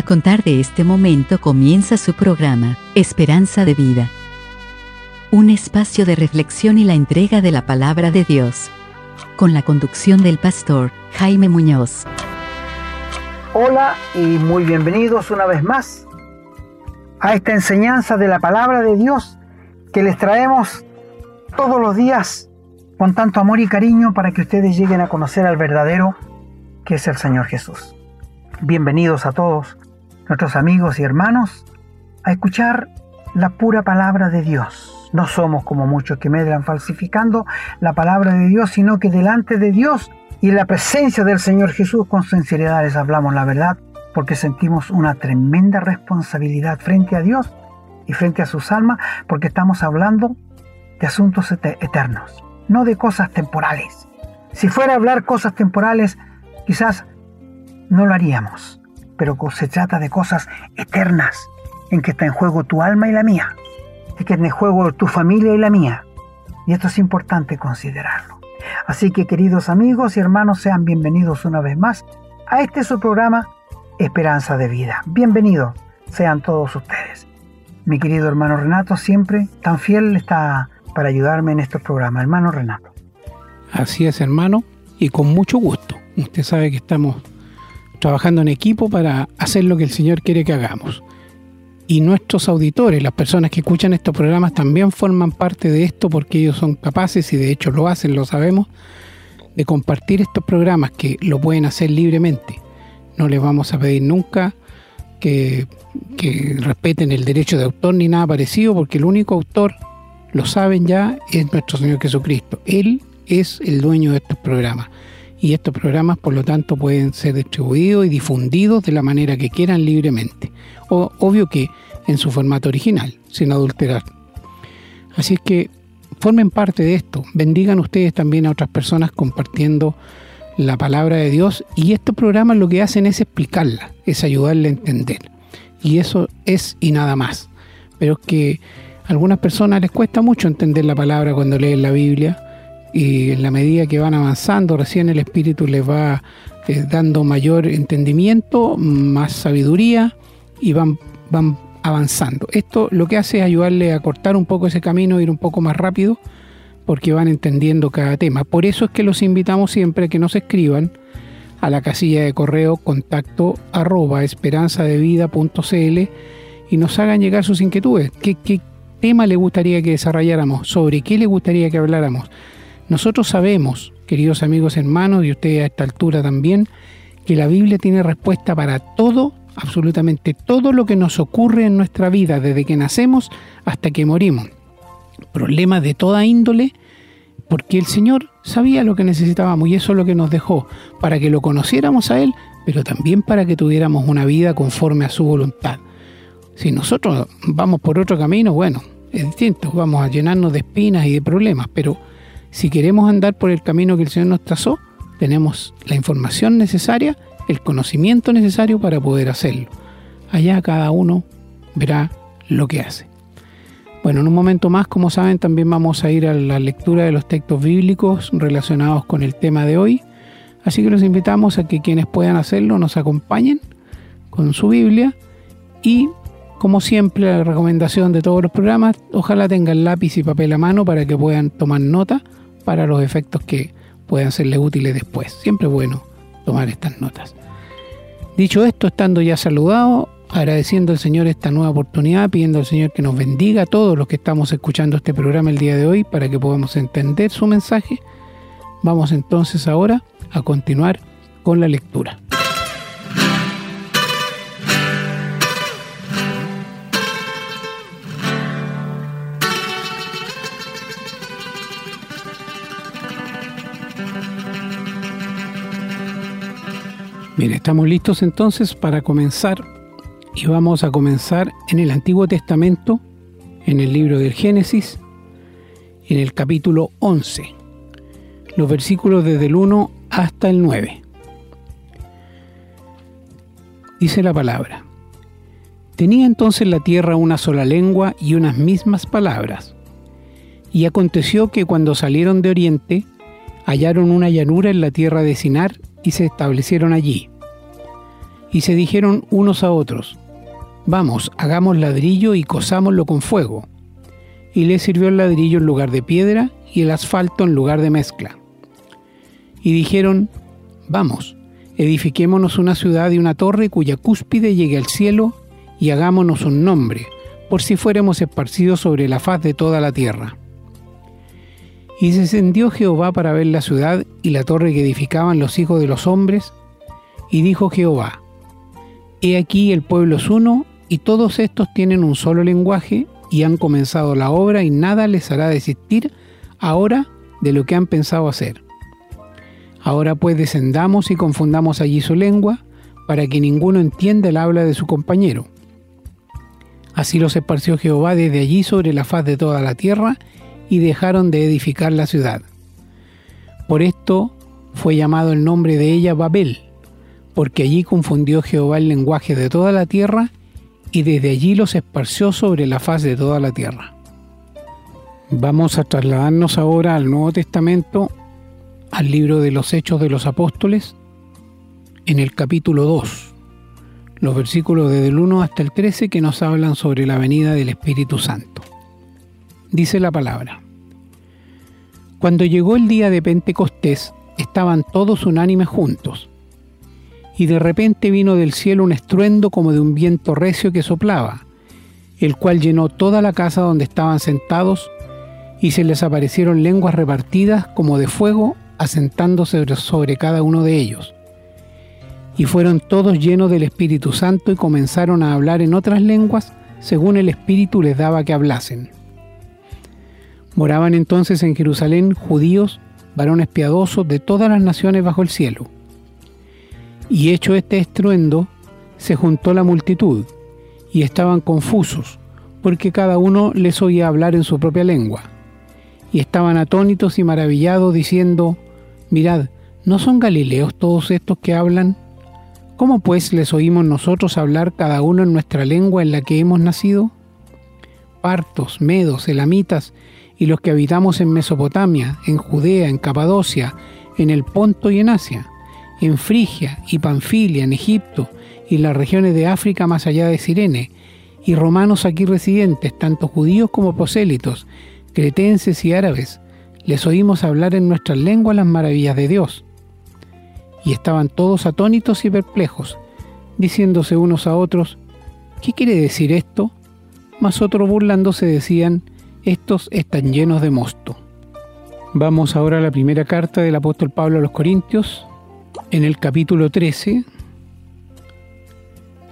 A contar de este momento comienza su programa, Esperanza de Vida. Un espacio de reflexión y la entrega de la palabra de Dios. Con la conducción del pastor Jaime Muñoz. Hola y muy bienvenidos una vez más a esta enseñanza de la palabra de Dios que les traemos todos los días con tanto amor y cariño para que ustedes lleguen a conocer al verdadero que es el Señor Jesús. Bienvenidos a todos nuestros amigos y hermanos a escuchar la pura palabra de Dios. No somos como muchos que medran falsificando la palabra de Dios, sino que delante de Dios y en la presencia del Señor Jesús con sinceridad les hablamos la verdad, porque sentimos una tremenda responsabilidad frente a Dios y frente a sus almas, porque estamos hablando de asuntos eternos, no de cosas temporales. Si fuera hablar cosas temporales, quizás no lo haríamos, pero se trata de cosas eternas, en que está en juego tu alma y la mía, en que está en juego tu familia y la mía. Y esto es importante considerarlo. Así que queridos amigos y hermanos, sean bienvenidos una vez más a este su programa Esperanza de Vida. Bienvenidos sean todos ustedes. Mi querido hermano Renato siempre tan fiel está para ayudarme en estos programas. Hermano Renato. Así es, hermano, y con mucho gusto. Usted sabe que estamos trabajando en equipo para hacer lo que el Señor quiere que hagamos. Y nuestros auditores, las personas que escuchan estos programas, también forman parte de esto porque ellos son capaces, y de hecho lo hacen, lo sabemos, de compartir estos programas que lo pueden hacer libremente. No les vamos a pedir nunca que, que respeten el derecho de autor ni nada parecido, porque el único autor, lo saben ya, es nuestro Señor Jesucristo. Él es el dueño de estos programas y estos programas por lo tanto pueden ser distribuidos y difundidos de la manera que quieran libremente. O, obvio que en su formato original, sin adulterar. Así es que formen parte de esto, bendigan ustedes también a otras personas compartiendo la palabra de Dios y estos programas lo que hacen es explicarla, es ayudarle a entender. Y eso es y nada más. Pero es que a algunas personas les cuesta mucho entender la palabra cuando leen la Biblia y en la medida que van avanzando, recién el espíritu les va eh, dando mayor entendimiento, más sabiduría y van, van avanzando. Esto lo que hace es ayudarle a cortar un poco ese camino, ir un poco más rápido, porque van entendiendo cada tema. Por eso es que los invitamos siempre a que nos escriban a la casilla de correo contacto arroba esperanzadevida.cl y nos hagan llegar sus inquietudes. ¿Qué, ¿Qué tema le gustaría que desarrolláramos? ¿Sobre qué le gustaría que habláramos? Nosotros sabemos, queridos amigos hermanos, y ustedes a esta altura también, que la Biblia tiene respuesta para todo, absolutamente todo lo que nos ocurre en nuestra vida, desde que nacemos hasta que morimos. Problemas de toda índole, porque el Señor sabía lo que necesitábamos y eso es lo que nos dejó, para que lo conociéramos a Él, pero también para que tuviéramos una vida conforme a su voluntad. Si nosotros vamos por otro camino, bueno, es distinto, vamos a llenarnos de espinas y de problemas, pero si queremos andar por el camino que el Señor nos trazó, tenemos la información necesaria, el conocimiento necesario para poder hacerlo. Allá cada uno verá lo que hace. Bueno, en un momento más, como saben, también vamos a ir a la lectura de los textos bíblicos relacionados con el tema de hoy. Así que los invitamos a que quienes puedan hacerlo nos acompañen con su Biblia y, como siempre, la recomendación de todos los programas, ojalá tengan lápiz y papel a mano para que puedan tomar nota para los efectos que puedan serle útiles después. Siempre es bueno tomar estas notas. Dicho esto, estando ya saludado, agradeciendo al Señor esta nueva oportunidad, pidiendo al Señor que nos bendiga a todos los que estamos escuchando este programa el día de hoy para que podamos entender su mensaje, vamos entonces ahora a continuar con la lectura. Bien, estamos listos entonces para comenzar y vamos a comenzar en el Antiguo Testamento, en el libro del Génesis, en el capítulo 11, los versículos desde el 1 hasta el 9. Dice la palabra, tenía entonces la tierra una sola lengua y unas mismas palabras. Y aconteció que cuando salieron de oriente, hallaron una llanura en la tierra de Sinar y se establecieron allí. Y se dijeron unos a otros, Vamos, hagamos ladrillo y cosámoslo con fuego. Y le sirvió el ladrillo en lugar de piedra y el asfalto en lugar de mezcla. Y dijeron, Vamos, edifiquémonos una ciudad y una torre cuya cúspide llegue al cielo y hagámonos un nombre, por si fuéramos esparcidos sobre la faz de toda la tierra. Y descendió Jehová para ver la ciudad y la torre que edificaban los hijos de los hombres, y dijo Jehová, He aquí el pueblo es uno, y todos estos tienen un solo lenguaje, y han comenzado la obra, y nada les hará desistir ahora de lo que han pensado hacer. Ahora pues descendamos y confundamos allí su lengua, para que ninguno entienda el habla de su compañero. Así los esparció Jehová desde allí sobre la faz de toda la tierra, y dejaron de edificar la ciudad. Por esto fue llamado el nombre de ella Babel, porque allí confundió Jehová el lenguaje de toda la tierra, y desde allí los esparció sobre la faz de toda la tierra. Vamos a trasladarnos ahora al Nuevo Testamento, al libro de los Hechos de los Apóstoles, en el capítulo 2, los versículos desde el 1 hasta el 13 que nos hablan sobre la venida del Espíritu Santo. Dice la palabra. Cuando llegó el día de Pentecostés, estaban todos unánimes juntos. Y de repente vino del cielo un estruendo como de un viento recio que soplaba, el cual llenó toda la casa donde estaban sentados, y se les aparecieron lenguas repartidas como de fuego, asentándose sobre cada uno de ellos. Y fueron todos llenos del Espíritu Santo y comenzaron a hablar en otras lenguas según el Espíritu les daba que hablasen. Moraban entonces en Jerusalén judíos, varones piadosos de todas las naciones bajo el cielo. Y hecho este estruendo, se juntó la multitud, y estaban confusos, porque cada uno les oía hablar en su propia lengua. Y estaban atónitos y maravillados, diciendo, Mirad, ¿no son galileos todos estos que hablan? ¿Cómo pues les oímos nosotros hablar cada uno en nuestra lengua en la que hemos nacido? Partos, medos, elamitas, y los que habitamos en Mesopotamia, en Judea, en Capadocia, en el Ponto y en Asia, en Frigia y Panfilia, en Egipto, y las regiones de África más allá de Sirene, y romanos aquí residentes, tanto judíos como prosélitos, cretenses y árabes, les oímos hablar en nuestras lenguas las maravillas de Dios. Y estaban todos atónitos y perplejos, diciéndose unos a otros, ¿qué quiere decir esto? Mas otros burlándose decían, estos están llenos de mosto. Vamos ahora a la primera carta del apóstol Pablo a los Corintios, en el capítulo 13,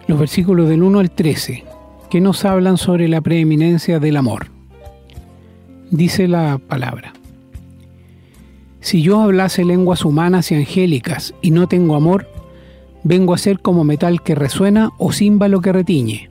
los versículos del 1 al 13, que nos hablan sobre la preeminencia del amor. Dice la palabra. Si yo hablase lenguas humanas y angélicas y no tengo amor, vengo a ser como metal que resuena o címbalo que retiñe.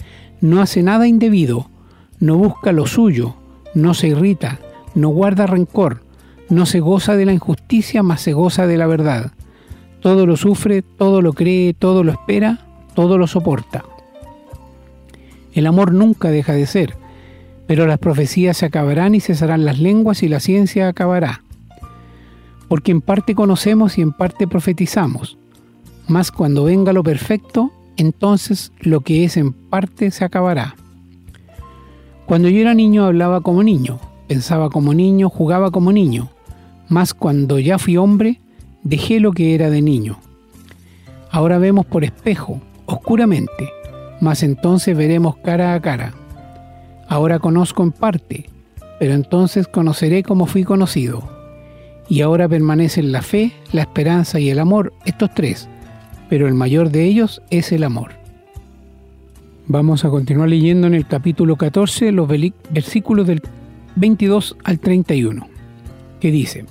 no hace nada indebido, no busca lo suyo, no se irrita, no guarda rencor, no se goza de la injusticia, mas se goza de la verdad. Todo lo sufre, todo lo cree, todo lo espera, todo lo soporta. El amor nunca deja de ser, pero las profecías se acabarán y cesarán las lenguas y la ciencia acabará. Porque en parte conocemos y en parte profetizamos, mas cuando venga lo perfecto, entonces lo que es en parte se acabará. Cuando yo era niño hablaba como niño, pensaba como niño, jugaba como niño, mas cuando ya fui hombre, dejé lo que era de niño. Ahora vemos por espejo, oscuramente, mas entonces veremos cara a cara. Ahora conozco en parte, pero entonces conoceré como fui conocido. Y ahora permanecen la fe, la esperanza y el amor, estos tres, pero el mayor de ellos es el amor. Vamos a continuar leyendo en el capítulo 14 los versículos del 22 al 31, que dice,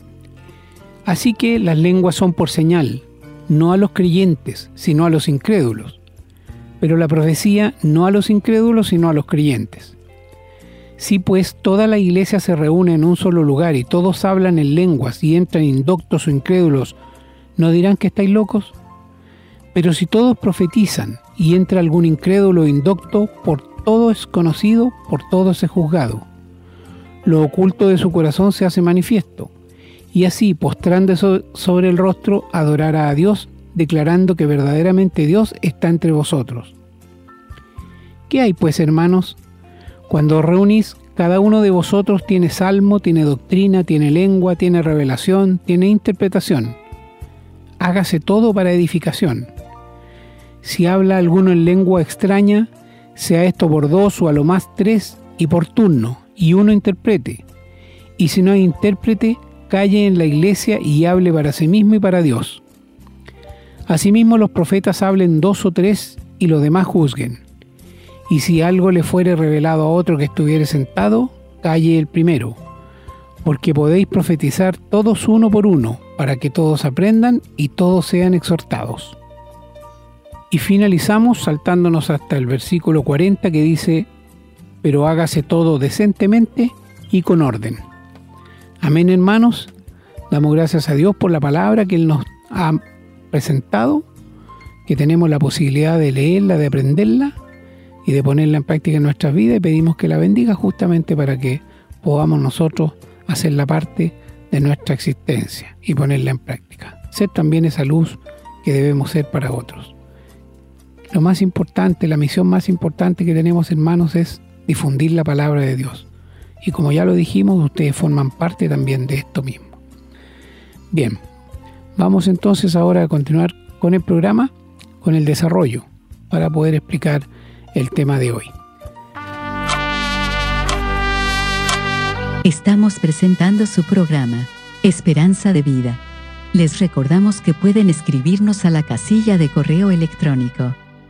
Así que las lenguas son por señal, no a los creyentes, sino a los incrédulos, pero la profecía no a los incrédulos, sino a los creyentes. Si pues toda la iglesia se reúne en un solo lugar y todos hablan en lenguas y entran indoctos o incrédulos, ¿no dirán que estáis locos? Pero si todos profetizan y entra algún incrédulo indocto, por todo es conocido, por todo es juzgado. Lo oculto de su corazón se hace manifiesto, y así, postrándose sobre el rostro, adorará a Dios, declarando que verdaderamente Dios está entre vosotros. ¿Qué hay pues, hermanos? Cuando os reunís, cada uno de vosotros tiene salmo, tiene doctrina, tiene lengua, tiene revelación, tiene interpretación. Hágase todo para edificación. Si habla alguno en lengua extraña, sea esto por dos o a lo más tres y por turno, y uno interprete. Y si no hay intérprete, calle en la iglesia y hable para sí mismo y para Dios. Asimismo los profetas hablen dos o tres y los demás juzguen. Y si algo le fuere revelado a otro que estuviere sentado, calle el primero, porque podéis profetizar todos uno por uno, para que todos aprendan y todos sean exhortados. Y finalizamos saltándonos hasta el versículo 40 que dice, pero hágase todo decentemente y con orden. Amén hermanos, damos gracias a Dios por la palabra que Él nos ha presentado, que tenemos la posibilidad de leerla, de aprenderla y de ponerla en práctica en nuestras vidas y pedimos que la bendiga justamente para que podamos nosotros hacer la parte de nuestra existencia y ponerla en práctica. Ser también esa luz que debemos ser para otros. Lo más importante, la misión más importante que tenemos hermanos es difundir la palabra de Dios. Y como ya lo dijimos, ustedes forman parte también de esto mismo. Bien, vamos entonces ahora a continuar con el programa, con el desarrollo, para poder explicar el tema de hoy. Estamos presentando su programa, Esperanza de Vida. Les recordamos que pueden escribirnos a la casilla de correo electrónico,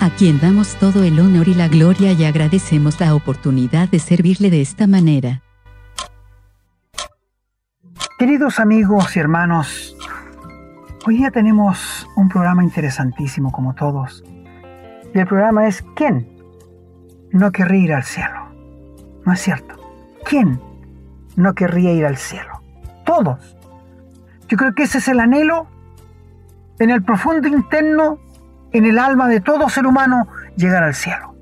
a quien damos todo el honor y la gloria y agradecemos la oportunidad de servirle de esta manera. Queridos amigos y hermanos, hoy día tenemos un programa interesantísimo como todos. Y el programa es ¿Quién no querría ir al cielo? ¿No es cierto? ¿Quién no querría ir al cielo? Todos. Yo creo que ese es el anhelo en el profundo interno en el alma de todo ser humano llegar al cielo.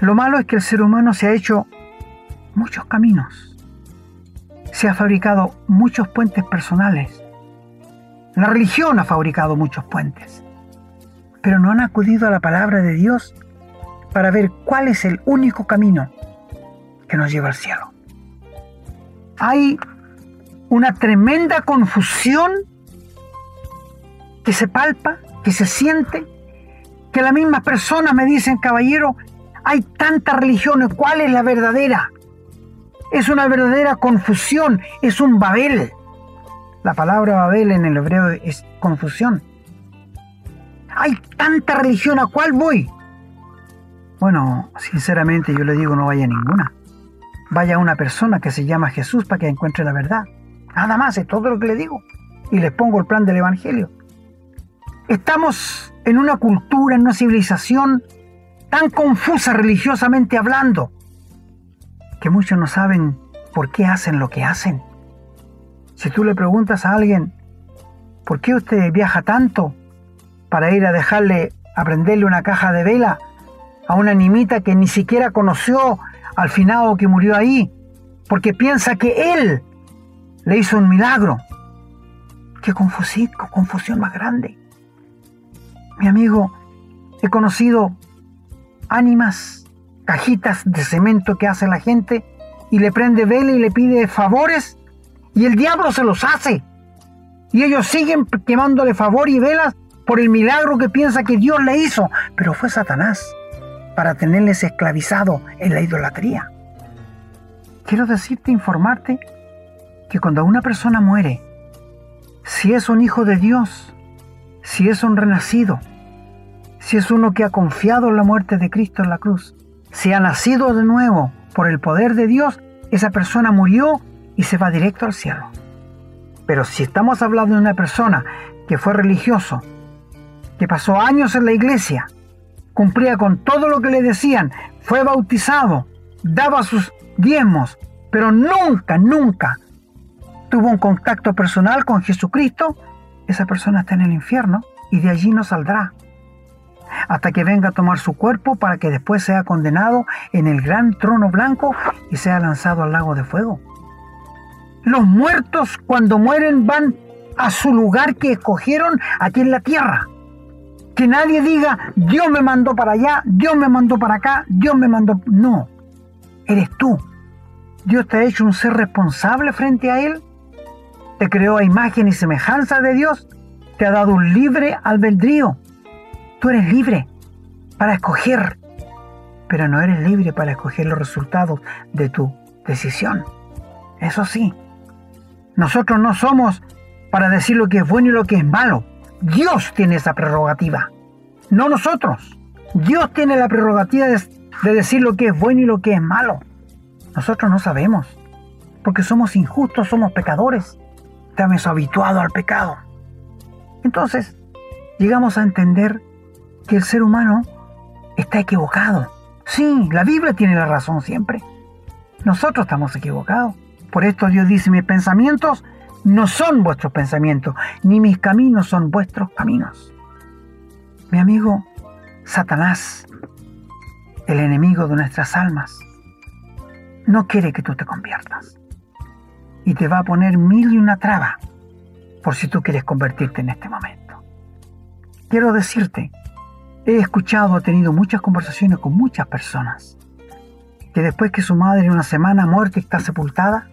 Lo malo es que el ser humano se ha hecho muchos caminos, se ha fabricado muchos puentes personales, la religión ha fabricado muchos puentes, pero no han acudido a la palabra de Dios para ver cuál es el único camino que nos lleva al cielo. Hay una tremenda confusión que se palpa, que se siente que las mismas personas me dicen, caballero, hay tantas religiones, ¿cuál es la verdadera? Es una verdadera confusión, es un Babel. La palabra Babel en el hebreo es confusión. Hay tanta religión, ¿a cuál voy? Bueno, sinceramente yo le digo no vaya a ninguna. Vaya a una persona que se llama Jesús para que encuentre la verdad. Nada más, es todo lo que le digo. Y les pongo el plan del Evangelio. Estamos en una cultura, en una civilización tan confusa religiosamente hablando, que muchos no saben por qué hacen lo que hacen. Si tú le preguntas a alguien, ¿por qué usted viaja tanto para ir a dejarle, a prenderle una caja de vela a una nimita que ni siquiera conoció al finado que murió ahí? Porque piensa que él le hizo un milagro. Qué confusión, confusión más grande. Mi amigo, he conocido ánimas, cajitas de cemento que hace la gente y le prende vela y le pide favores y el diablo se los hace. Y ellos siguen quemándole favor y velas por el milagro que piensa que Dios le hizo, pero fue Satanás para tenerles esclavizado en la idolatría. Quiero decirte, informarte, que cuando una persona muere, si es un hijo de Dios, si es un renacido, si es uno que ha confiado en la muerte de Cristo en la cruz, si ha nacido de nuevo por el poder de Dios, esa persona murió y se va directo al cielo. Pero si estamos hablando de una persona que fue religioso, que pasó años en la iglesia, cumplía con todo lo que le decían, fue bautizado, daba sus diezmos, pero nunca, nunca tuvo un contacto personal con Jesucristo, esa persona está en el infierno y de allí no saldrá. Hasta que venga a tomar su cuerpo para que después sea condenado en el gran trono blanco y sea lanzado al lago de fuego. Los muertos cuando mueren van a su lugar que escogieron aquí en la tierra. Que nadie diga, Dios me mandó para allá, Dios me mandó para acá, Dios me mandó... No, eres tú. Dios te ha hecho un ser responsable frente a Él. Te creó a imagen y semejanza de Dios. Te ha dado un libre albedrío. Tú eres libre para escoger, pero no eres libre para escoger los resultados de tu decisión. Eso sí, nosotros no somos para decir lo que es bueno y lo que es malo. Dios tiene esa prerrogativa, no nosotros. Dios tiene la prerrogativa de, decir lo que es bueno y lo que es malo. Nosotros no sabemos, porque somos injustos, somos pecadores. Estamos habituados al pecado. Entonces, llegamos a entender que el ser humano está equivocado. Sí, la Biblia tiene la razón siempre. Nosotros estamos equivocados. Por esto Dios dice, mis pensamientos no son vuestros pensamientos, ni mis caminos son vuestros caminos. Mi amigo, Satanás, el enemigo de nuestras almas, no quiere que tú te conviertas. Y te va a poner mil y una traba por si tú quieres convertirte en este momento. Quiero decirte, he escuchado, he tenido muchas conversaciones con muchas personas, que después que su madre en una semana muerta está sepultada,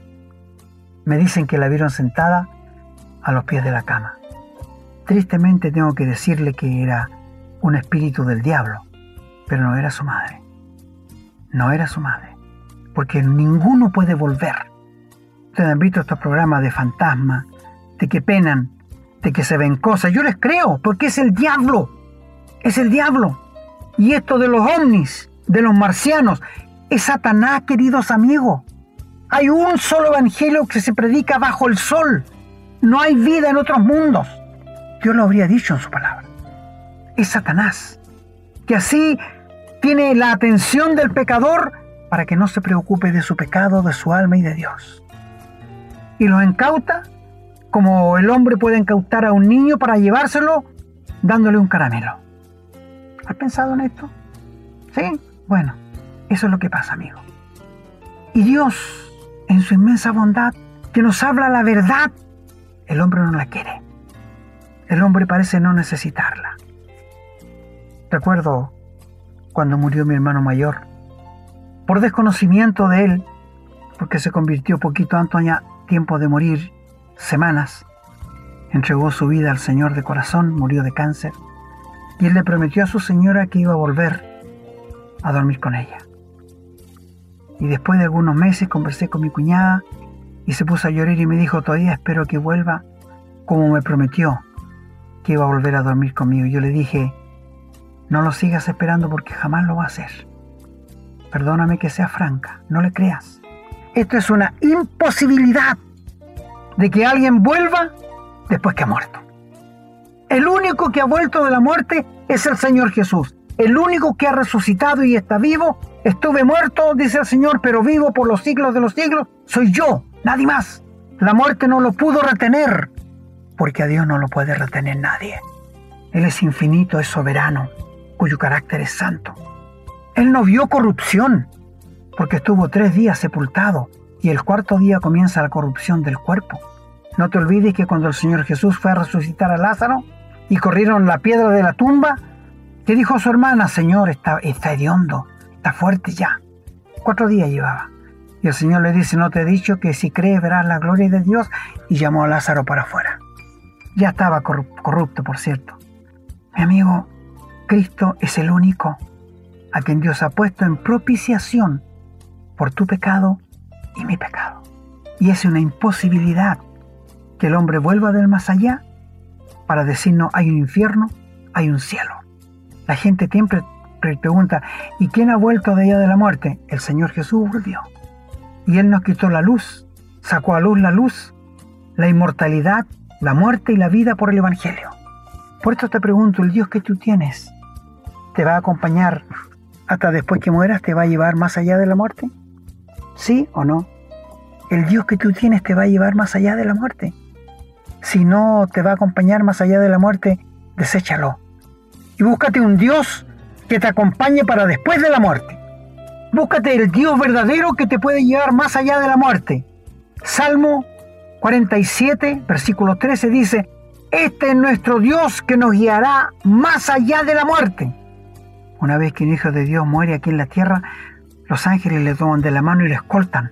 me dicen que la vieron sentada a los pies de la cama. Tristemente tengo que decirle que era un espíritu del diablo, pero no era su madre. No era su madre, porque ninguno puede volver. Han visto estos programas de fantasmas, de que penan, de que se ven cosas. Yo les creo, porque es el diablo. Es el diablo. Y esto de los ovnis, de los marcianos, es Satanás, queridos amigos. Hay un solo evangelio que se predica bajo el sol. No hay vida en otros mundos. Dios lo habría dicho en su palabra. Es Satanás, que así tiene la atención del pecador para que no se preocupe de su pecado, de su alma y de Dios. Y lo incauta como el hombre puede incautar a un niño para llevárselo dándole un caramelo. ¿Has pensado en esto? ¿Sí? Bueno, eso es lo que pasa, amigo. Y Dios en su inmensa bondad, que nos habla la verdad, el hombre no la quiere. El hombre parece no necesitarla. Recuerdo cuando murió mi hermano mayor, por desconocimiento de él, porque se convirtió poquito antes tiempo de morir, semanas, entregó su vida al Señor de corazón, murió de cáncer, y él le prometió a su señora que iba a volver a dormir con ella. Y después de algunos meses conversé con mi cuñada y se puso a llorar y me dijo, todavía espero que vuelva como me prometió que iba a volver a dormir conmigo. Yo le dije, no lo sigas esperando porque jamás lo va a hacer. Perdóname que sea franca, no le creas. Esto es una imposibilidad de que alguien vuelva después que ha muerto. El único que ha vuelto de la muerte es el Señor Jesús. El único que ha resucitado y está vivo Estuve muerto, dice el Señor, pero vivo por los siglos de los siglos. Soy yo, nadie más. La muerte no lo pudo retener, porque a Dios no lo puede retener nadie. Él es infinito, es soberano, cuyo carácter es santo. Él no vio corrupción, porque estuvo tres días sepultado y el cuarto día comienza la corrupción del cuerpo. No te olvides que cuando el Señor Jesús fue a resucitar a Lázaro y corrieron la piedra de la tumba, que dijo su hermana, Señor, está, está hediondo, está fuerte ya. Cuatro días llevaba. Y el Señor le dice, no te he dicho que si crees verás la gloria de Dios. Y llamó a Lázaro para afuera. Ya estaba corrupto, por cierto. Mi amigo, Cristo es el único a quien Dios ha puesto en propiciación por tu pecado y mi pecado. Y es una imposibilidad que el hombre vuelva del más allá para decirnos hay un infierno, hay un cielo. La gente siempre pregunta, ¿y quién ha vuelto de allá de la muerte? El Señor Jesús volvió. Y Él nos quitó la luz, sacó a luz la luz, la inmortalidad, la muerte y la vida por el Evangelio. Por esto te pregunto, ¿el Dios que tú tienes te va a acompañar hasta después que mueras? ¿Te va a llevar más allá de la muerte? ¿Sí o no? ¿El Dios que tú tienes te va a llevar más allá de la muerte? Si no te va a acompañar más allá de la muerte, deséchalo. Y búscate un Dios que te acompañe para después de la muerte. Búscate el Dios verdadero que te puede llevar más allá de la muerte. Salmo 47, versículo 13 dice, Este es nuestro Dios que nos guiará más allá de la muerte. Una vez que un hijo de Dios muere aquí en la tierra, los ángeles le toman de la mano y le escoltan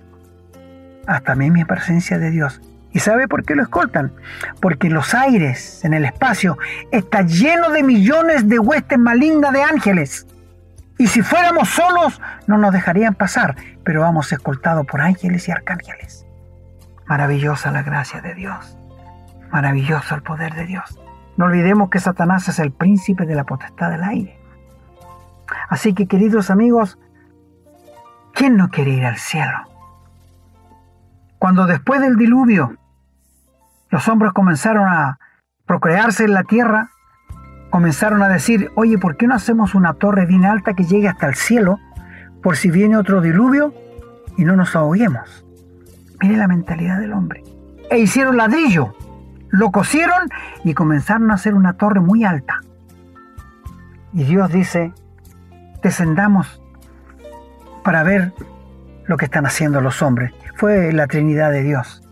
hasta mí mi presencia de Dios. ¿Y sabe por qué lo escoltan? Porque los aires, en el espacio, está lleno de millones de huestes malignas de ángeles. Y si fuéramos solos, no nos dejarían pasar, pero vamos escoltados por ángeles y arcángeles. Maravillosa la gracia de Dios. Maravilloso el poder de Dios. No olvidemos que Satanás es el príncipe de la potestad del aire. Así que, queridos amigos, ¿quién no quiere ir al cielo? Cuando después del diluvio los hombres comenzaron a procrearse en la tierra, comenzaron a decir, oye, ¿por qué no hacemos una torre bien alta que llegue hasta el cielo por si viene otro diluvio y no nos ahoguemos? Mire la mentalidad del hombre. E hicieron ladrillo, lo cosieron y comenzaron a hacer una torre muy alta. Y Dios dice, descendamos para ver lo que están haciendo los hombres. Fue la Trinidad de Dios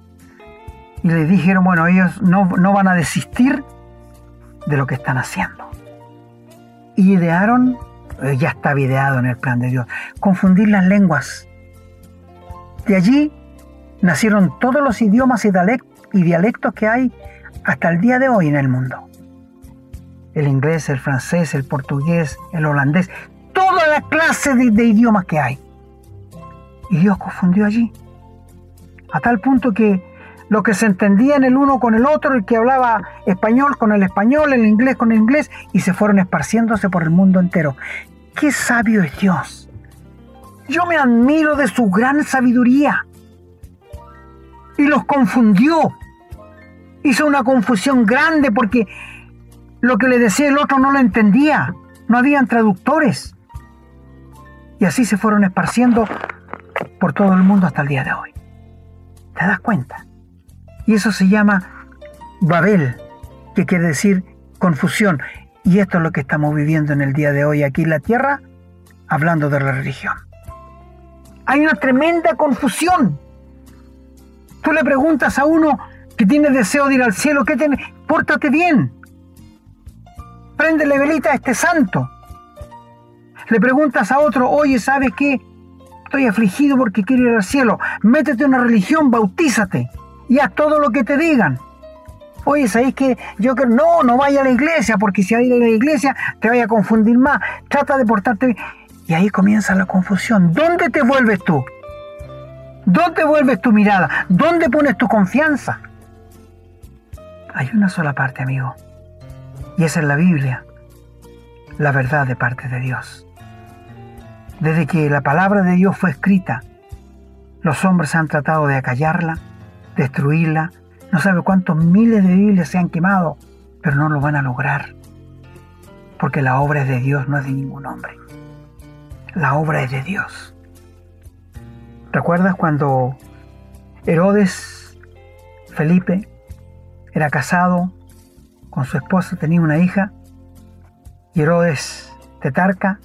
y le dijeron, bueno, ellos no, no van a desistir de lo que están haciendo. Y idearon, eh, ya está ideado en el plan de Dios, confundir las lenguas. De allí nacieron todos los idiomas y dialectos que hay hasta el día de hoy en el mundo. El inglés, el francés, el portugués, el holandés, toda la clase de, de idiomas que hay. Y Dios confundió allí. A tal punto que lo que se entendían el uno con el otro, el que hablaba español con el español, el inglés con el inglés, y se fueron esparciéndose por el mundo entero. ¡Qué sabio es Dios! Yo me admiro de su gran sabiduría. Y los confundió. Hizo una confusión grande porque lo que le decía el otro no lo entendía. No habían traductores. Y así se fueron esparciendo por todo el mundo hasta el día de hoy. ¿Te das cuenta? Y eso se llama Babel, que quiere decir confusión. Y esto es lo que estamos viviendo en el día de hoy aquí en la tierra, hablando de la religión. Hay una tremenda confusión. Tú le preguntas a uno que tiene deseo de ir al cielo, ¿qué tiene? Pórtate bien. Préndele velita a este santo. Le preguntas a otro, oye, ¿sabes qué? Estoy afligido porque quiero ir al cielo. Métete en una religión, bautízate y haz todo lo que te digan. Oye, ¿sabéis que yo creo, no, no vaya a la iglesia, porque si vas a la iglesia te vaya a confundir más. Trata de portarte. Y ahí comienza la confusión. ¿Dónde te vuelves tú? ¿Dónde vuelves tu mirada? ¿Dónde pones tu confianza? Hay una sola parte, amigo. Y esa es la Biblia. La verdad de parte de Dios. Desde que la palabra de Dios fue escrita, los hombres han tratado de acallarla, destruirla. No sabe cuántos miles de Biblias se han quemado, pero no lo van a lograr. Porque la obra es de Dios, no es de ningún hombre. La obra es de Dios. ¿Recuerdas cuando Herodes Felipe era casado con su esposa, tenía una hija, y Herodes Tetarca,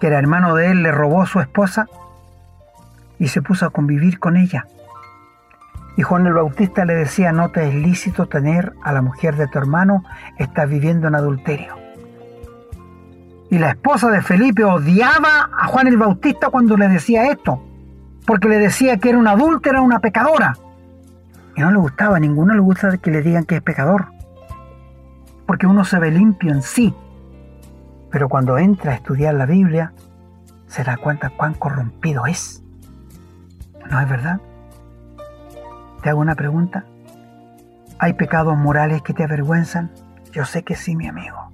que era hermano de él, le robó su esposa y se puso a convivir con ella. Y Juan el Bautista le decía, no te es lícito tener a la mujer de tu hermano, estás viviendo en adulterio. Y la esposa de Felipe odiaba a Juan el Bautista cuando le decía esto, porque le decía que era una adúltera, una pecadora. Y no le gustaba, a ninguno le gusta que le digan que es pecador, porque uno se ve limpio en sí, Pero cuando entra a estudiar la Biblia, se da cuenta cuán corrompido es. ¿No es verdad? Te hago una pregunta. ¿Hay pecados morales que te avergüenzan? Yo sé que sí, mi amigo.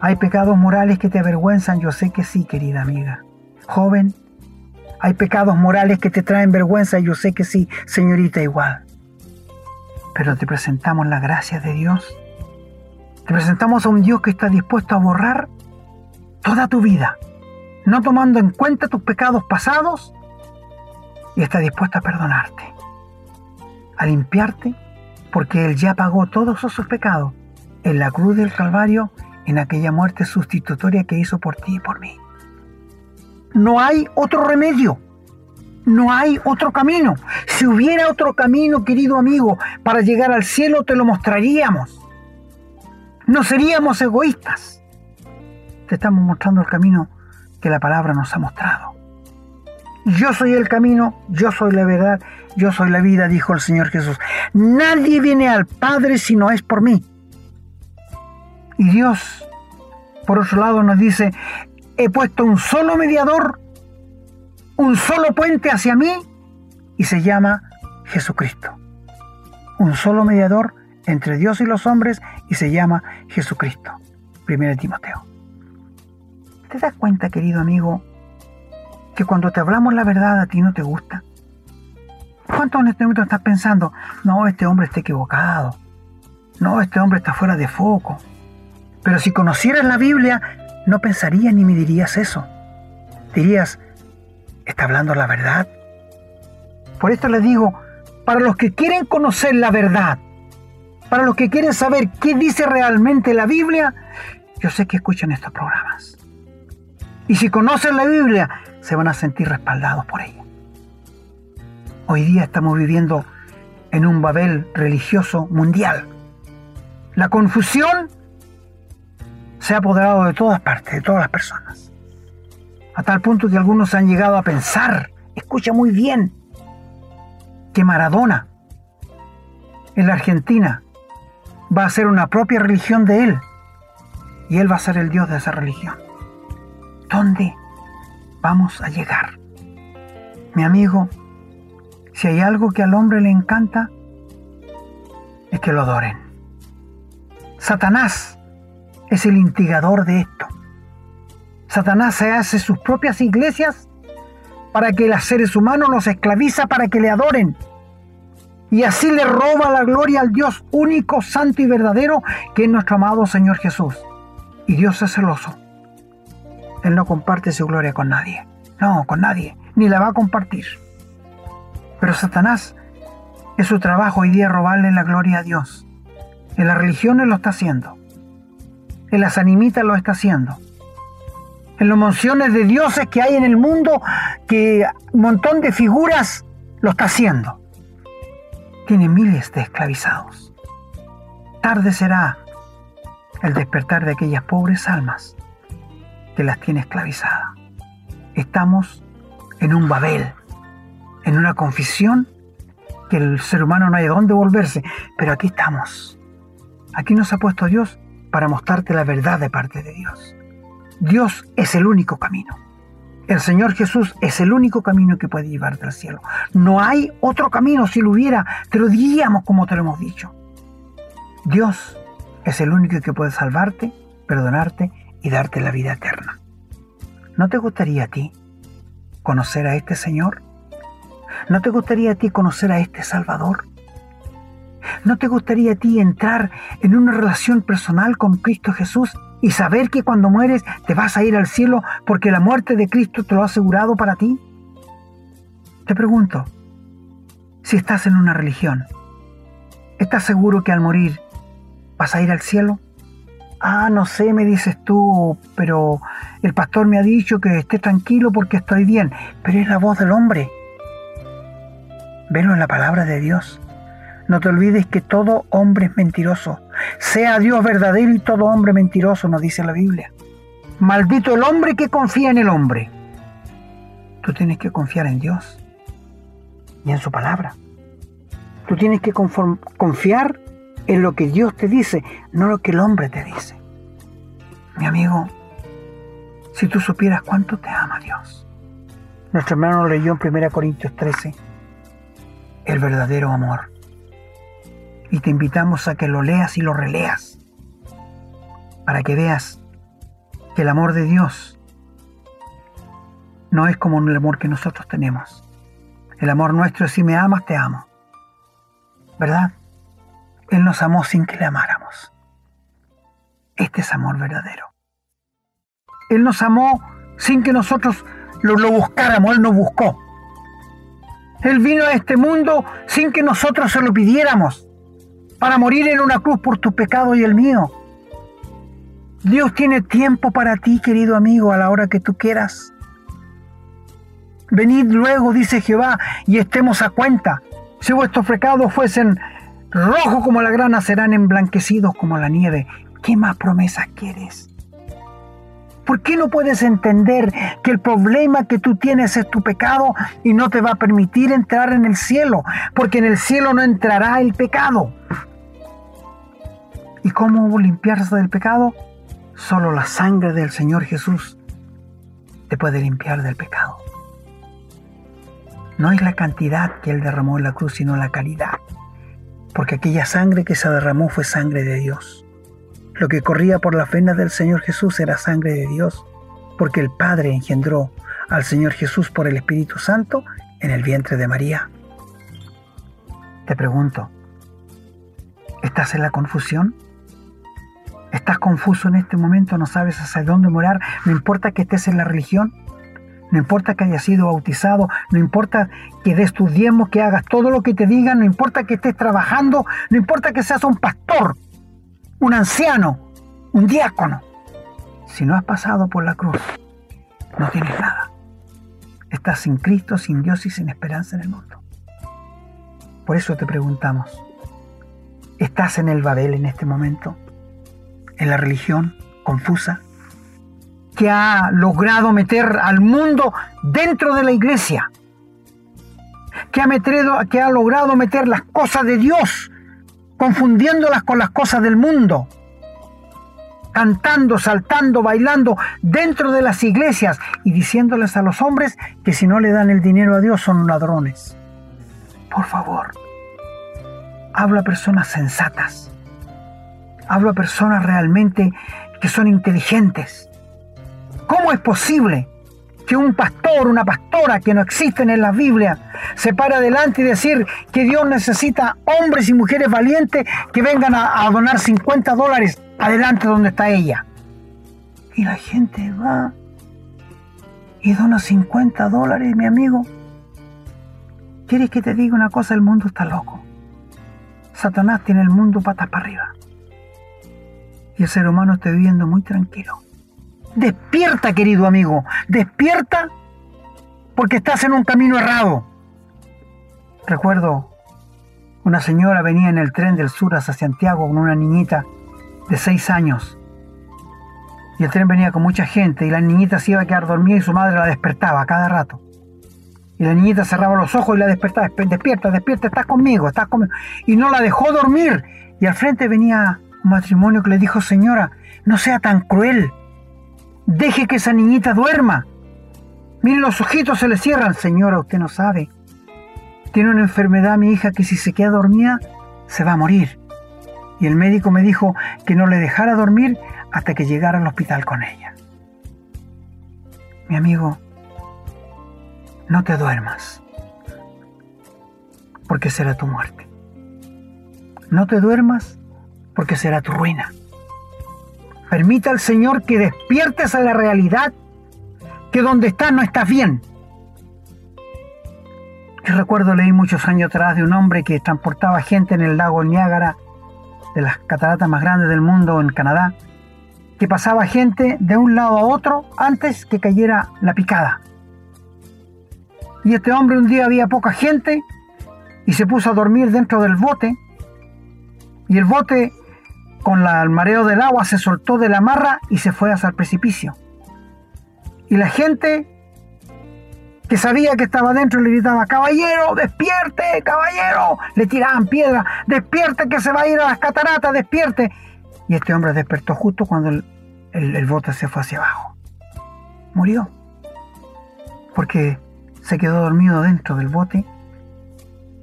¿Hay pecados morales que te avergüenzan? Yo sé que sí, querida amiga. Joven, ¿hay pecados morales que te traen vergüenza? Yo sé que sí, señorita igual. Pero te presentamos la gracia de Dios. Te presentamos a un Dios que está dispuesto a borrar toda tu vida, no tomando en cuenta tus pecados pasados, y está dispuesto a perdonarte, a limpiarte, porque Él ya pagó todos esos pecados en la cruz del Calvario, en aquella muerte sustitutoria que hizo por ti y por mí. No hay otro remedio. No hay otro camino. Si hubiera otro camino, querido amigo, para llegar al cielo, te lo mostraríamos. No seríamos egoístas. Te estamos mostrando el camino que la palabra nos ha mostrado. Yo soy el camino, yo soy la verdad, yo soy la vida, dijo el Señor Jesús. Nadie viene al Padre si no es por mí. Y Dios, por otro lado, nos dice, he puesto un solo mediador, un solo puente hacia mí, y se llama Jesucristo. Un solo mediador entre Dios y los hombres, y se llama Jesucristo. Primero Timoteo. ¿Te das cuenta, querido amigo, que cuando te hablamos la verdad a ti no te gusta? ¿Cuántos en este momento estás pensando, no, este hombre está equivocado? No, este hombre está fuera de foco. Pero si conocieras la Biblia, no pensarías ni me dirías eso. Dirías, ¿está hablando la verdad? Por esto les digo, para los que quieren conocer la verdad, para los que quieren saber qué dice realmente la Biblia, yo sé que escuchan estos programas. Y si conocen la Biblia, se van a sentir respaldados por ella. Hoy día estamos viviendo en un Babel religioso mundial. La confusión se ha apoderado de todas partes, de todas las personas. A tal punto que algunos han llegado a pensar, escucha muy bien, que Maradona en la Argentina va a ser una propia religión de él y él va a ser el Dios de esa religión. ¿Dónde vamos a llegar? Mi amigo, si hay algo que al hombre le encanta, es que lo adoren. Satanás es el instigador de esto. Satanás se hace sus propias iglesias para que los seres humanos los esclaviza para que le adoren. Y así le roba la gloria al Dios único, santo y verdadero, que es nuestro amado Señor Jesús. Y Dios es celoso. Él no comparte su gloria con nadie. No, con nadie. Ni la va a compartir. Pero Satanás es su trabajo hoy día robarle la gloria a Dios. En las religiones lo está haciendo en las animitas lo está haciendo. En las monciones de dioses que hay en el mundo, que un montón de figuras lo está haciendo. Tiene miles de esclavizados. Tarde será el despertar de aquellas pobres almas que las tiene esclavizadas. Estamos en un Babel, en una confesión que el ser humano no hay dónde volverse, pero aquí estamos. Aquí nos ha puesto Dios para mostrarte la verdad de parte de Dios. Dios es el único camino. El Señor Jesús es el único camino que puede llevarte al cielo. No hay otro camino. Si lo hubiera, te lo diríamos como te lo hemos dicho. Dios es el único que puede salvarte, perdonarte y darte la vida eterna. ¿No te gustaría a ti conocer a este Señor? ¿No te gustaría a ti conocer a este Salvador? ¿No te gustaría a ti entrar en una relación personal con Cristo Jesús y saber que cuando mueres te vas a ir al cielo porque la muerte de Cristo te lo ha asegurado para ti? Te pregunto, si estás en una religión, ¿estás seguro que al morir vas a ir al cielo? Ah, no sé, me dices tú, pero el pastor me ha dicho que esté tranquilo porque estoy bien, pero es la voz del hombre. Velo en la palabra de Dios. No te olvides que todo hombre es mentiroso. Sea Dios verdadero y todo hombre mentiroso, nos dice la Biblia. Maldito el hombre que confía en el hombre. Tú tienes que confiar en Dios y en su palabra. Tú tienes que confiar en lo que Dios te dice, no lo que el hombre te dice. Mi amigo, si tú supieras cuánto te ama Dios. Nuestro hermano leyó en 1 Corintios 13 el verdadero amor. Y te invitamos a que lo leas y lo releas para que veas que el amor de Dios no es como el amor que nosotros tenemos. El amor nuestro es si me amas, te amo. ¿Verdad? Él nos amó sin que le amáramos. Este es amor verdadero. Él nos amó sin que nosotros lo, lo buscáramos, Él nos buscó. Él vino a este mundo sin que nosotros se lo pidiéramos, para morir en una cruz por tu pecado y el mío. Dios tiene tiempo para ti, querido amigo, a la hora que tú quieras. Venid luego, dice Jehová, y estemos a cuenta. Si vuestros pecados fuesen rojos como la grana, serán emblanquecidos como la nieve. ¿Qué más promesas quieres? ¿Por qué no puedes entender que el problema que tú tienes es tu pecado y no te va a permitir entrar en el cielo? Porque en el cielo no entrará el pecado. ¿Y cómo limpiarse del pecado? Solo la sangre del Señor Jesús te puede limpiar del pecado. No es la cantidad que Él derramó en la cruz, sino la calidad. Porque aquella sangre que se derramó fue sangre de Dios. Lo que corría por las venas del Señor Jesús era sangre de Dios, porque el Padre engendró al Señor Jesús por el Espíritu Santo en el vientre de María. Te pregunto, ¿estás en la confusión? ¿Estás confuso en este momento? ¿No sabes hacia dónde morar? ¿No importa que estés en la religión? ¿No importa que hayas sido bautizado? ¿No importa que des tus diezmos, que hagas todo lo que te digan? ¿No importa que estés trabajando? ¿No importa que seas un pastor? un anciano, un diácono. Si no has pasado por la cruz, no tienes nada. Estás sin Cristo, sin Dios y sin esperanza en el mundo. Por eso te preguntamos, ¿estás en el Babel en este momento? ¿En la religión confusa? que ha logrado meter al mundo dentro de la iglesia, que ha, metido, que ha logrado meter las cosas de Dios confundiéndolas con las cosas del mundo, cantando, saltando, bailando dentro de las iglesias y diciéndoles a los hombres que si no le dan el dinero a Dios son ladrones. Por favor, habla a personas sensatas, habla a personas realmente que son inteligentes. ¿Cómo es posible que un pastor, una pastora que no existen en la Biblia, se para adelante y decir que Dios necesita hombres y mujeres valientes que vengan a, donar 50 dólares adelante donde está ella. Y la gente va y dona 50 dólares, mi amigo. ¿Quieres que te diga una cosa? El mundo está loco. Satanás tiene el mundo patas para arriba. Y el ser humano está viviendo muy tranquilo. Despierta, querido amigo, despierta porque estás en un camino errado. Recuerdo, una señora venía en el tren del sur hacia Santiago con una niñita de seis años. Y el tren venía con mucha gente y la niñita se iba a quedar dormida y su madre la despertaba cada rato. Y la niñita cerraba los ojos y la despertaba, despierta, despierta, estás conmigo, estás conmigo. Y no la dejó dormir. Y al frente venía matrimonio que le dijo, señora, no sea tan cruel, Deje que esa niñita duerma. Miren, los ojitos se le cierran. Señora, usted no sabe. Tiene una enfermedad mi hija que si se queda dormida, se va a morir. Y el médico me dijo que no le dejara dormir hasta que llegara al hospital con ella. Mi amigo, no te duermas, porque será tu muerte. No te duermas, porque será tu ruina. Permita al Señor que despiertes a la realidad que donde estás no estás bien. Yo recuerdo, leí muchos años atrás de un hombre que transportaba gente en el lago Niágara, de las cataratas más grandes del mundo en Canadá, que pasaba gente de un lado a otro antes que cayera la picada. Y este hombre un día había poca gente y se puso a dormir dentro del bote y el bote con el mareo del agua se soltó de la marra y se fue hacia el precipicio. Y la gente que sabía que estaba dentro le gritaba, caballero, despierte, caballero. Le tiraban piedra, despierte que se va a ir a las cataratas, despierte. Y este hombre despertó justo cuando el bote se fue hacia abajo. Murió. Porque se quedó dormido dentro del bote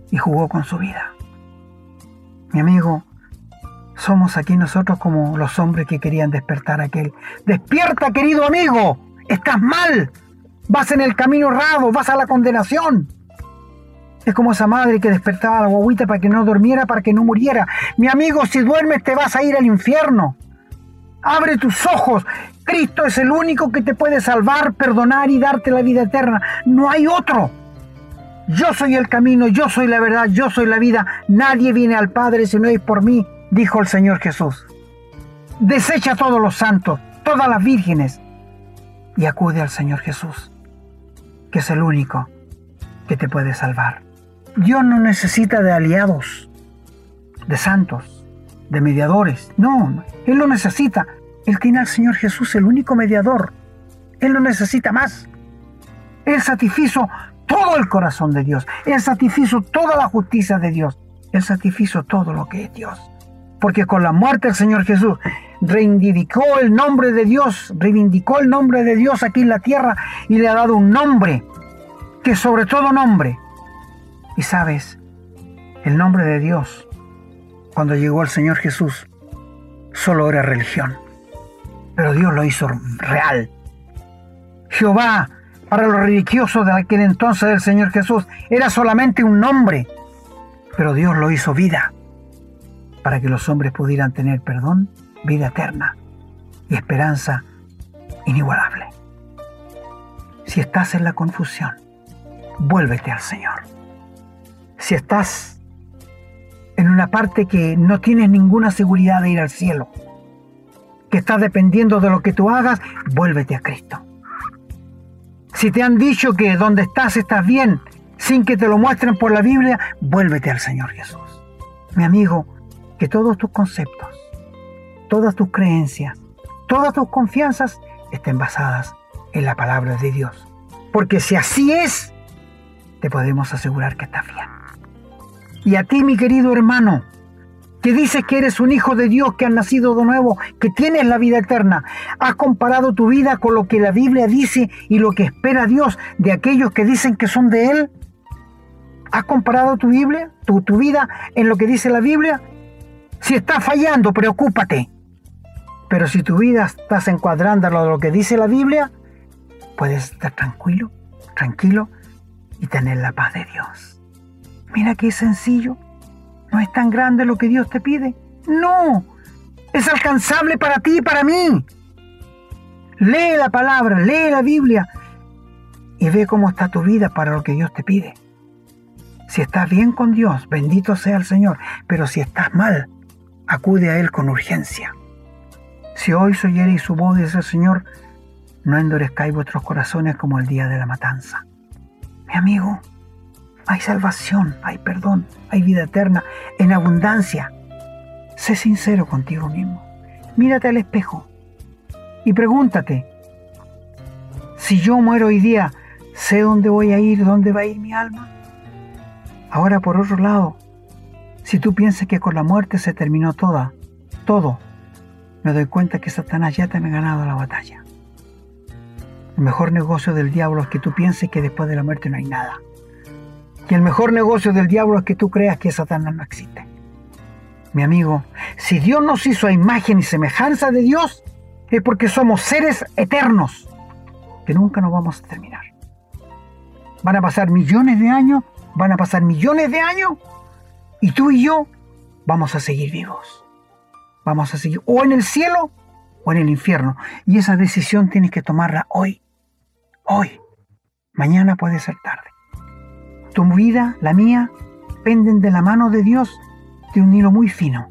y jugó con su vida. Mi amigo, somos aquí nosotros como los hombres que querían despertar a aquel. Despierta, querido amigo, estás mal, vas en el camino errado, vas a la condenación. Es como esa madre que despertaba a la guaguita para que no durmiera, para que no muriera. Mi amigo, si duermes te vas a ir al infierno. Abre tus ojos. Cristo es el único que te puede salvar, perdonar y darte la vida eterna. No hay otro. Yo soy el camino, yo soy la verdad, yo soy la vida. Nadie viene al Padre si no es por mí, dijo el Señor Jesús. Desecha a todos los santos, todas las vírgenes, y acude al Señor Jesús, que es el único que te puede salvar. Dios no necesita de aliados, de santos, de mediadores. No, Él lo necesita. Él tiene al Señor Jesús, el único mediador. Él no necesita más. Él satisfizo todo el corazón de Dios. Él satisfizo toda la justicia de Dios. Él satisfizo todo lo que es Dios. Porque con la muerte del Señor Jesús reivindicó el nombre de Dios, reivindicó el nombre de Dios aquí en la tierra y le ha dado un nombre que sobre todo nombre. Y sabes, el nombre de Dios, cuando llegó el Señor Jesús, solo era religión. Pero Dios lo hizo real. Jehová para los religiosos de aquel entonces del Señor Jesús era solamente un nombre, pero Dios lo hizo vida para que los hombres pudieran tener perdón, vida eterna y esperanza inigualable. Si estás en la confusión, vuélvete al Señor. Si estás en una parte que no tienes ninguna seguridad de ir al cielo, que estás dependiendo de lo que tú hagas, vuélvete a Cristo. Si te han dicho que donde estás estás bien, sin que te lo muestren por la Biblia, vuélvete al Señor Jesús. Mi amigo, que todos tus conceptos, todas tus creencias, todas tus confianzas estén basadas en la palabra de Dios. Porque si así es, te podemos asegurar que estás bien. Y a ti, mi querido hermano, que dices que eres un hijo de Dios, que has nacido de nuevo, que tienes la vida eterna. Has comparado tu vida con lo que la Biblia dice y lo que espera Dios de aquellos que dicen que son de Él. ¿Has comparado tu Biblia, tu, tu vida en lo que dice la Biblia? Si estás fallando, preocúpate. Pero si tu vida estás encuadrando lo que dice la Biblia, puedes estar tranquilo, tranquilo y tener la paz de Dios. Mira qué sencillo. ¿No es tan grande lo que Dios te pide? No, es alcanzable para ti y para mí. Lee la palabra, lee la Biblia y ve cómo está tu vida para lo que Dios te pide. Si estás bien con Dios, bendito sea el Señor, pero si estás mal, acude a Él con urgencia. Si hoy y su voz, dice el Señor, no endurezcáis vuestros corazones como el día de la matanza. Mi amigo, hay salvación, hay perdón, hay vida eterna en abundancia. Sé sincero contigo mismo. Mírate al espejo y pregúntate, si yo muero hoy día, ¿sé dónde voy a ir, dónde va a ir mi alma? Ahora por otro lado, si tú piensas que con la muerte se terminó toda, todo, me doy cuenta que Satanás ya te ha ganado la batalla. El mejor negocio del diablo es que tú pienses que después de la muerte no hay nada. Y el mejor negocio del diablo es que tú creas que Satanás no existe. Mi amigo, si Dios nos hizo a imagen y semejanza de Dios, es porque somos seres eternos, que nunca nos vamos a terminar. Van a pasar millones de años, van a pasar millones de años, y tú y yo vamos a seguir vivos. Vamos a seguir o en el cielo o en el infierno. Y esa decisión tienes que tomarla hoy. Hoy. Mañana puede ser tarde. Tu vida, la mía, penden de la mano de Dios de un hilo muy fino,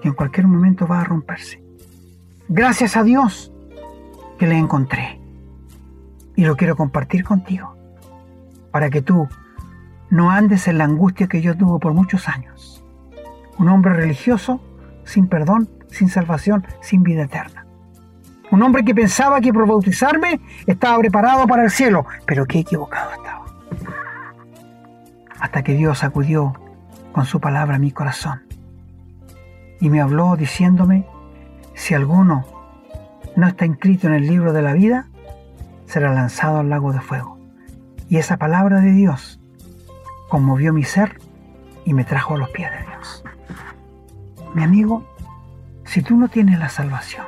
que en cualquier momento va a romperse. Gracias a Dios que le encontré y lo quiero compartir contigo, para que tú no andes en la angustia que yo tuve por muchos años. Un hombre religioso, sin perdón, sin salvación, sin vida eterna. Un hombre que pensaba que por bautizarme estaba preparado para el cielo, pero qué equivocado estaba hasta que Dios acudió con su palabra a mi corazón y me habló diciéndome, si alguno no está inscrito en el libro de la vida, será lanzado al lago de fuego. Y esa palabra de Dios conmovió mi ser y me trajo a los pies de Dios. Mi amigo, si tú no tienes la salvación,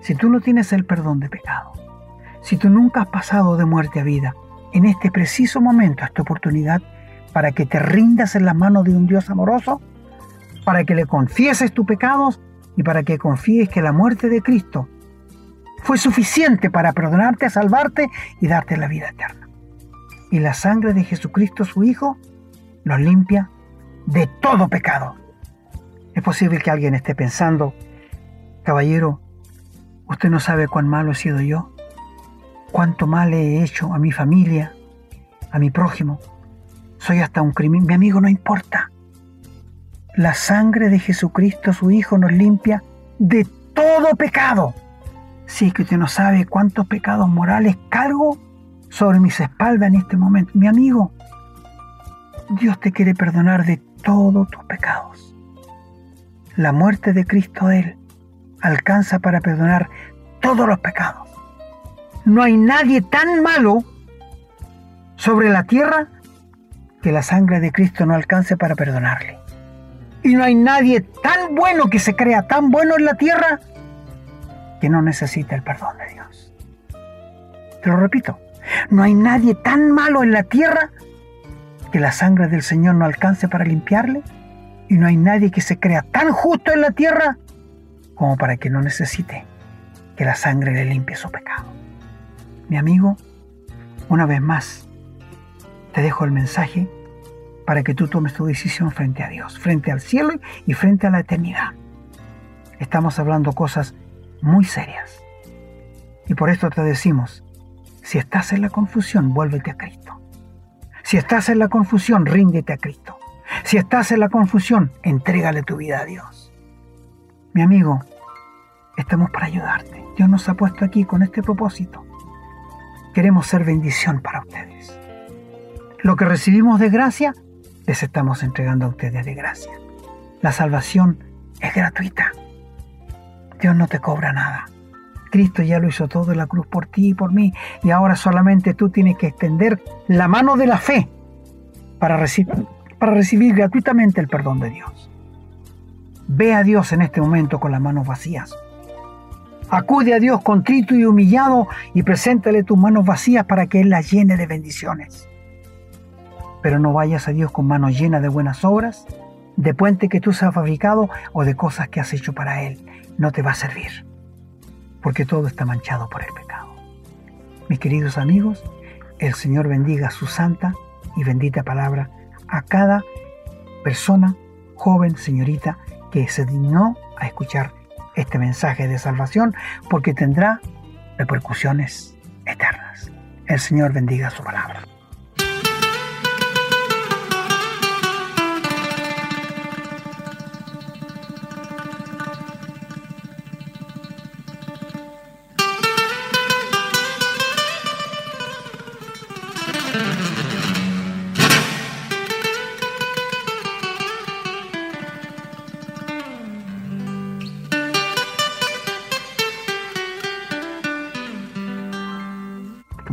si tú no tienes el perdón de pecado, si tú nunca has pasado de muerte a vida, en este preciso momento, esta oportunidad para que te rindas en las manos de un Dios amoroso, para que le confieses tus pecados y para que confíes que la muerte de Cristo fue suficiente para perdonarte, salvarte y darte la vida eterna. Y la sangre de Jesucristo, su Hijo, nos limpia de todo pecado. Es posible que alguien esté pensando, caballero, usted no sabe cuán malo he sido yo, cuánto mal he hecho a mi familia, a mi prójimo. Soy hasta un crimen. Mi amigo, no importa. La sangre de Jesucristo, su Hijo, nos limpia de todo pecado. Si es que usted no sabe cuántos pecados morales cargo sobre mis espaldas en este momento. Mi amigo, Dios te quiere perdonar de todos tus pecados. La muerte de Cristo Él alcanza para perdonar todos los pecados. No hay nadie tan malo sobre la tierra que la sangre de Cristo no alcance para perdonarle. Y no hay nadie tan bueno que se crea tan bueno en la tierra que no necesita el perdón de Dios. Te lo repito, no hay nadie tan malo en la tierra que la sangre del Señor no alcance para limpiarle. Y no hay nadie que se crea tan justo en la tierra como para que no necesite que la sangre le limpie su pecado. Mi amigo, una vez más, te dejo el mensaje para que tú tomes tu decisión frente a Dios, frente al cielo y frente a la eternidad. Estamos hablando cosas muy serias. Y por esto te decimos, si estás en la confusión, vuélvete a Cristo. Si estás en la confusión, ríndete a Cristo. Si estás en la confusión, entrégale tu vida a Dios. Mi amigo, estamos para ayudarte. Dios nos ha puesto aquí con este propósito. Queremos ser bendición para ustedes. Lo que recibimos de gracia, les estamos entregando a ustedes de gracia. La salvación es gratuita. Dios no te cobra nada. Cristo ya lo hizo todo en la cruz por ti y por mí. Y ahora solamente tú tienes que extender la mano de la fe para recibir, para recibir gratuitamente el perdón de Dios. Ve a Dios en este momento con las manos vacías. Acude a Dios contrito y humillado y preséntale tus manos vacías para que Él las llene de bendiciones pero no vayas a Dios con manos llenas de buenas obras, de puente que tú has fabricado o de cosas que has hecho para Él. No te va a servir, porque todo está manchado por el pecado. Mis queridos amigos, el Señor bendiga su santa y bendita palabra a cada persona, joven, señorita, que se dignó a escuchar este mensaje de salvación, porque tendrá repercusiones eternas. El Señor bendiga su palabra.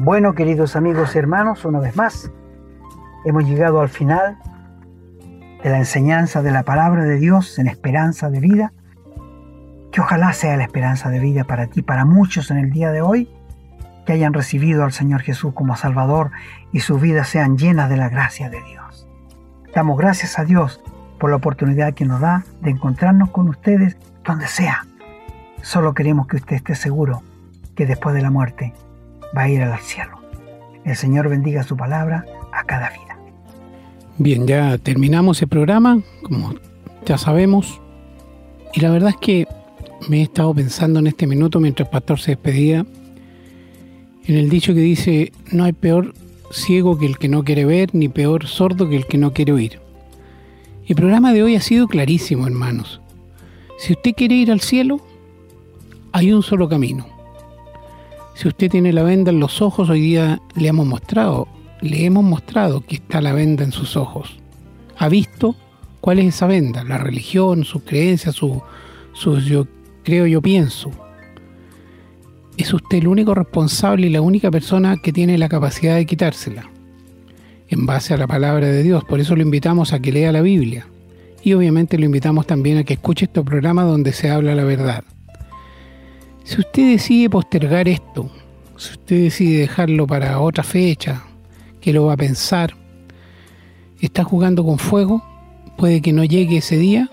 Bueno, queridos amigos y hermanos, una vez más, hemos llegado al final de la enseñanza de la palabra de Dios en esperanza de vida. Que ojalá sea la esperanza de vida para ti, para muchos en el día de hoy, que hayan recibido al Señor Jesús como Salvador y sus vidas sean llenas de la gracia de Dios. Damos gracias a Dios por la oportunidad que nos da de encontrarnos con ustedes donde sea. Solo queremos que usted esté seguro que después de la muerte va a ir al cielo. El Señor bendiga su palabra a cada vida. Bien, ya terminamos el programa, como ya sabemos. Y la verdad es que me he estado pensando en este minuto mientras el pastor se despedía, en el dicho que dice, no hay peor ciego que el que no quiere ver, ni peor sordo que el que no quiere oír. El programa de hoy ha sido clarísimo, hermanos. Si usted quiere ir al cielo, hay un solo camino. Si usted tiene la venda en los ojos, hoy día le hemos mostrado, le hemos mostrado que está la venda en sus ojos. ¿Ha visto cuál es esa venda? La religión, sus creencias, su, yo creo, yo pienso. es usted el único responsable y la única persona que tiene la capacidad de quitársela, en base a la palabra de Dios. Por eso lo invitamos a que lea la Biblia. Y obviamente lo invitamos también a que escuche este programa donde se habla la verdad. Si usted decide postergar esto, si usted decide dejarlo para otra fecha, que lo va a pensar, está jugando con fuego, puede que no llegue ese día,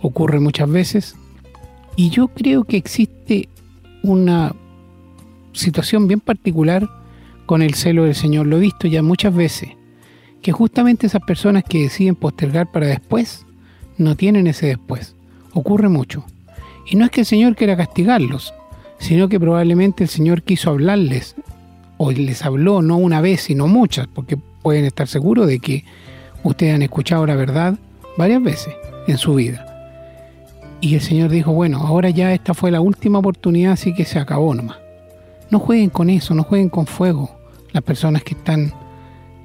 ocurre muchas veces, y yo creo que existe una situación bien particular con el celo del Señor. Lo he visto ya muchas veces, que justamente esas personas que deciden postergar para después, no tienen ese después. Ocurre mucho. Y no es que el Señor quiera castigarlos, sino que probablemente el Señor quiso hablarles, o les habló no una vez, sino muchas, porque pueden estar seguros de que ustedes han escuchado la verdad varias veces en su vida. Y el Señor dijo, bueno, ahora ya esta fue la última oportunidad, así que se acabó nomás. No jueguen con eso, no jueguen con fuego las personas que están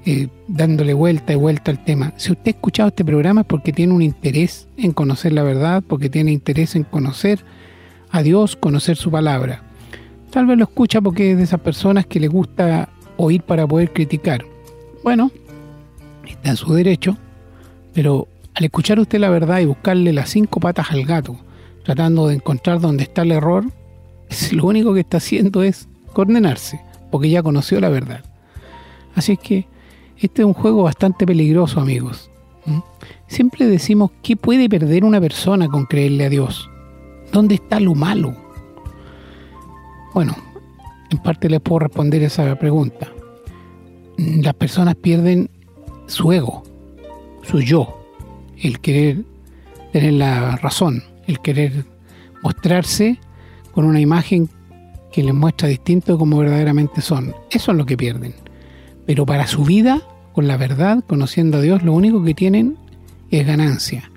eh, dándole vuelta y vuelta al tema. Si usted ha escuchado este programa es porque tiene un interés en conocer la verdad, porque tiene interés en conocer a Dios, conocer su palabra. Tal vez lo escucha porque es de esas personas que le gusta oír para poder criticar. Bueno, está en su derecho, pero al escuchar usted la verdad y buscarle las cinco patas al gato, tratando de encontrar dónde está el error, lo único que está haciendo es condenarse, porque ya conoció la verdad. Así es que este es un juego bastante peligroso, amigos. Siempre decimos, ¿qué puede perder una persona con creerle a Dios? ¿Dónde está lo malo? Bueno, en parte les puedo responder esa pregunta. Las personas pierden su ego, su yo, el querer tener la razón, el querer mostrarse con una imagen que les muestra distinto de como verdaderamente son. Eso es lo que pierden. Pero para su vida, con la verdad, conociendo a Dios, lo único que tienen es ganancia.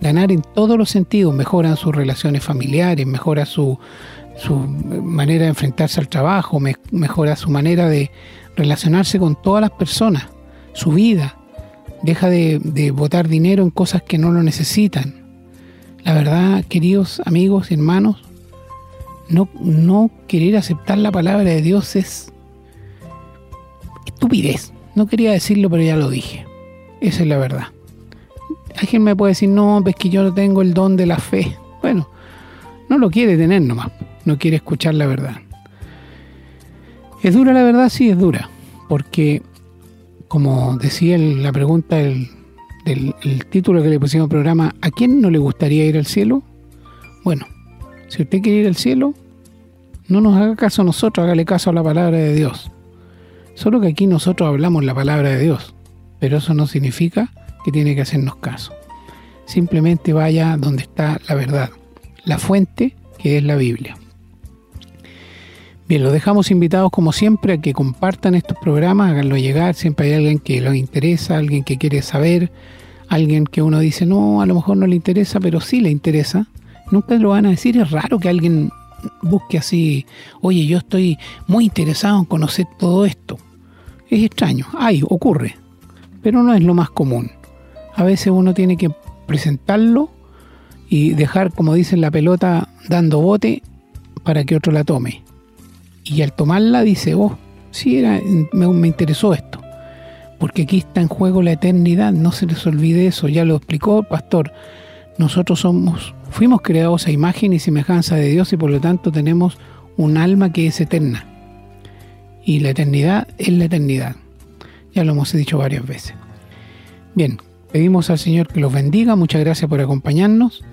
Ganar en todos los sentidos, mejoran sus relaciones familiares, mejora su, su manera de enfrentarse al trabajo, mejora su manera de relacionarse con todas las personas, su vida, deja de, de botar dinero en cosas que no lo necesitan. La verdad, queridos amigos y hermanos, no, no querer aceptar la palabra de Dios es estupidez. No quería decirlo, pero ya lo dije. Esa es la verdad. Alguien me puede decir, no, es que yo no tengo el don de la fe. Bueno, no lo quiere tener nomás. No quiere escuchar la verdad. ¿Es dura la verdad? Sí, es dura. Porque como decía la pregunta del, título que le pusimos al programa, ¿a quién no le gustaría ir al cielo? Bueno, si usted quiere ir al cielo, no nos haga caso a nosotros, hágale caso a la palabra de Dios. Solo que aquí nosotros hablamos la palabra de Dios, pero eso no significa que tiene que hacernos caso. Simplemente vaya donde está la verdad, la fuente que es la Biblia. Bien, los dejamos invitados como siempre a que compartan estos programas, háganlo llegar, siempre hay alguien que los interesa, alguien que quiere saber, alguien que uno dice, no, a lo mejor no le interesa, pero sí le interesa. Nunca lo van a decir, es raro que alguien busque así, oye, yo estoy muy interesado en conocer todo esto. Es extraño, hay, ocurre, pero no es lo más común. A veces uno tiene que presentarlo y dejar, como dicen, la pelota dando bote para que otro la tome y al tomarla dice, oh, sí, era, me, interesó esto. Porque aquí está en juego la eternidad, no se les olvide eso, ya lo explicó el pastor. Nosotros somos, fuimos creados a imagen y semejanza de Dios y por lo tanto tenemos un alma que es eterna. Y la eternidad es la eternidad. Ya lo hemos dicho varias veces. Bien, pedimos al Señor que los bendiga, muchas gracias por acompañarnos.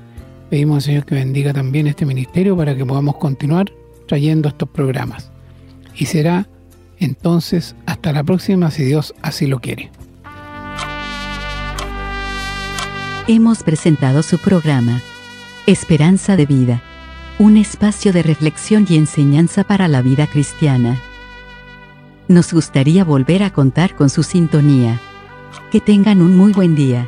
Pedimos al Señor que bendiga también este ministerio para que podamos continuar trayendo estos programas. Y será entonces hasta la próxima si Dios así lo quiere. Hemos presentado su programa, Esperanza de Vida, un espacio de reflexión y enseñanza para la vida cristiana. Nos gustaría volver a contar con su sintonía. Que tengan un muy buen día.